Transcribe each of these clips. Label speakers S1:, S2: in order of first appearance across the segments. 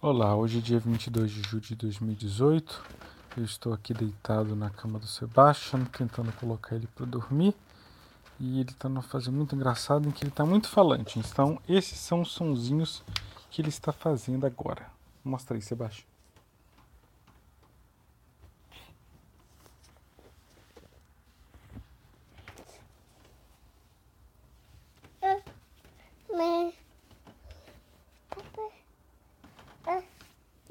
S1: Olá, hoje é dia 22 de julho de 2018. Eu estou aqui deitado na cama do Sebastian, tentando colocar ele para dormir. E ele está numa fase muito engraçada em que ele está muito falante. Então, esses são os sonzinhos que ele está fazendo agora. Mostra aí, Sebastian.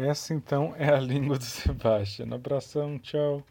S1: Essa então é a língua do Sebastião. Abração, tchau.